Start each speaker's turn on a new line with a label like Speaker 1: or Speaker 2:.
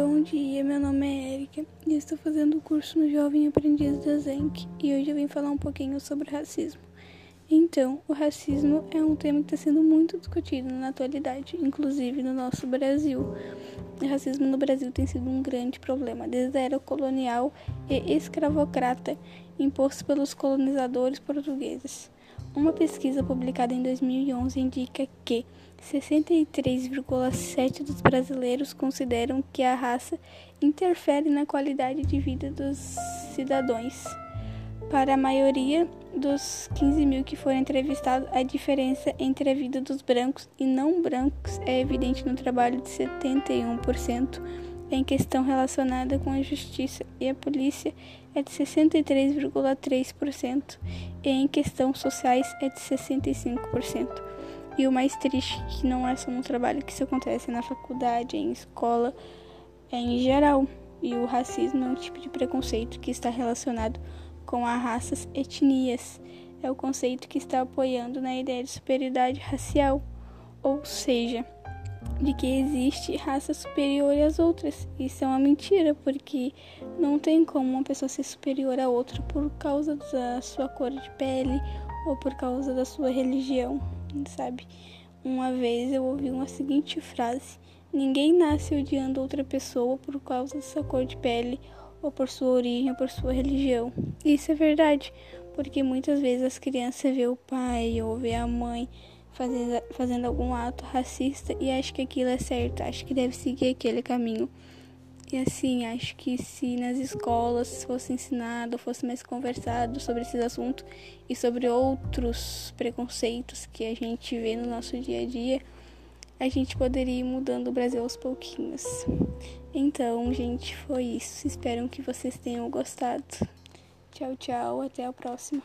Speaker 1: Bom dia, meu nome é Erika e estou fazendo o curso no Jovem Aprendiz da Zenc e hoje eu vim falar um pouquinho sobre racismo. Então, o racismo é um tema que está sendo muito discutido na atualidade, inclusive no nosso Brasil. O racismo no Brasil tem sido um grande problema desde a era colonial e escravocrata imposto pelos colonizadores portugueses. Uma pesquisa publicada em 2011 indica que 63,7% dos brasileiros consideram que a raça interfere na qualidade de vida dos cidadãos. Para a maioria dos 15 mil que foram entrevistados, a diferença entre a vida dos brancos e não brancos é evidente no trabalho de 71% em questão relacionada com a justiça e a polícia é de 63,3% e em questão sociais é de 65%. E o mais triste que não é só no trabalho que isso acontece, é na faculdade, em escola, é em geral. E o racismo é um tipo de preconceito que está relacionado com as raças etnias. É o conceito que está apoiando na ideia de superioridade racial, ou seja, de que existe raça superior às outras. Isso é uma mentira, porque não tem como uma pessoa ser superior a outra por causa da sua cor de pele ou por causa da sua religião, sabe? Uma vez eu ouvi uma seguinte frase: Ninguém nasce odiando outra pessoa por causa da sua cor de pele ou por sua origem ou por sua religião. Isso é verdade, porque muitas vezes as crianças vê o pai ou vê a mãe fazendo, fazendo algum ato racista e acho que aquilo é certo, acho que deve seguir aquele caminho. E assim, acho que se nas escolas fosse ensinado, fosse mais conversado sobre esses assuntos e sobre outros preconceitos que a gente vê no nosso dia a dia, a gente poderia ir mudando o Brasil aos pouquinhos. Então, gente, foi isso. Espero que vocês tenham gostado. Tchau, tchau. Até a próxima.